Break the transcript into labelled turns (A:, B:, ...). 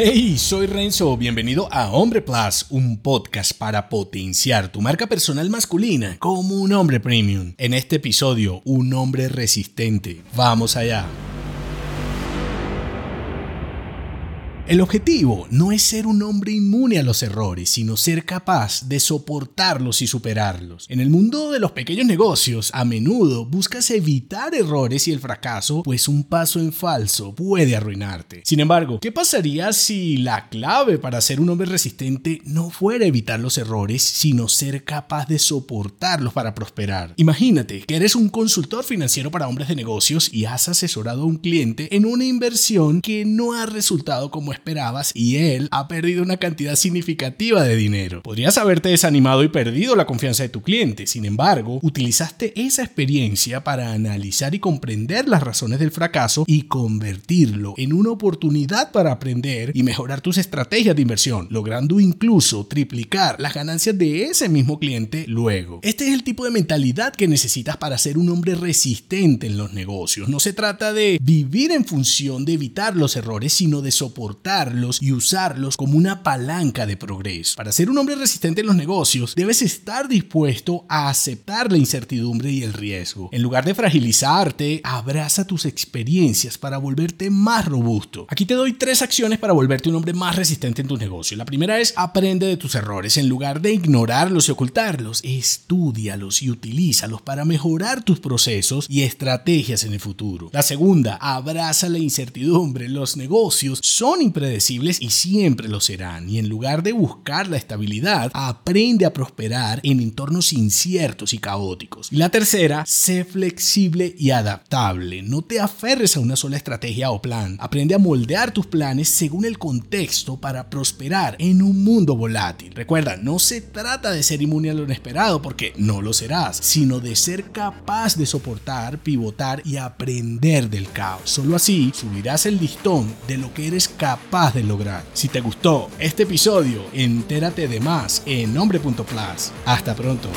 A: Hey, soy Renzo, bienvenido a Hombre Plus, un podcast para potenciar tu marca personal masculina como un hombre premium. En este episodio, un hombre resistente. Vamos allá. El objetivo no es ser un hombre inmune a los errores, sino ser capaz de soportarlos y superarlos. En el mundo de los pequeños negocios, a menudo buscas evitar errores y el fracaso, pues un paso en falso puede arruinarte. Sin embargo, ¿qué pasaría si la clave para ser un hombre resistente no fuera evitar los errores, sino ser capaz de soportarlos para prosperar? Imagínate que eres un consultor financiero para hombres de negocios y has asesorado a un cliente en una inversión que no ha resultado como esperabas y él ha perdido una cantidad significativa de dinero. Podrías haberte desanimado y perdido la confianza de tu cliente, sin embargo, utilizaste esa experiencia para analizar y comprender las razones del fracaso y convertirlo en una oportunidad para aprender y mejorar tus estrategias de inversión, logrando incluso triplicar las ganancias de ese mismo cliente luego. Este es el tipo de mentalidad que necesitas para ser un hombre resistente en los negocios. No se trata de vivir en función de evitar los errores, sino de soportar y usarlos como una palanca de progreso. Para ser un hombre resistente en los negocios, debes estar dispuesto a aceptar la incertidumbre y el riesgo. En lugar de fragilizarte, abraza tus experiencias para volverte más robusto. Aquí te doy tres acciones para volverte un hombre más resistente en tu negocio. La primera es aprende de tus errores. En lugar de ignorarlos y ocultarlos, estudialos y utilízalos para mejorar tus procesos y estrategias en el futuro. La segunda, abraza la incertidumbre. Los negocios son predecibles y siempre lo serán. Y en lugar de buscar la estabilidad, aprende a prosperar en entornos inciertos y caóticos. Y la tercera, sé flexible y adaptable. No te aferres a una sola estrategia o plan. Aprende a moldear tus planes según el contexto para prosperar en un mundo volátil. Recuerda, no se trata de ser inmune a lo inesperado porque no lo serás, sino de ser capaz de soportar, pivotar y aprender del caos. Solo así subirás el listón de lo que eres capaz capaz de lograr. Si te gustó este episodio, entérate de más en nombre.plus. Hasta pronto.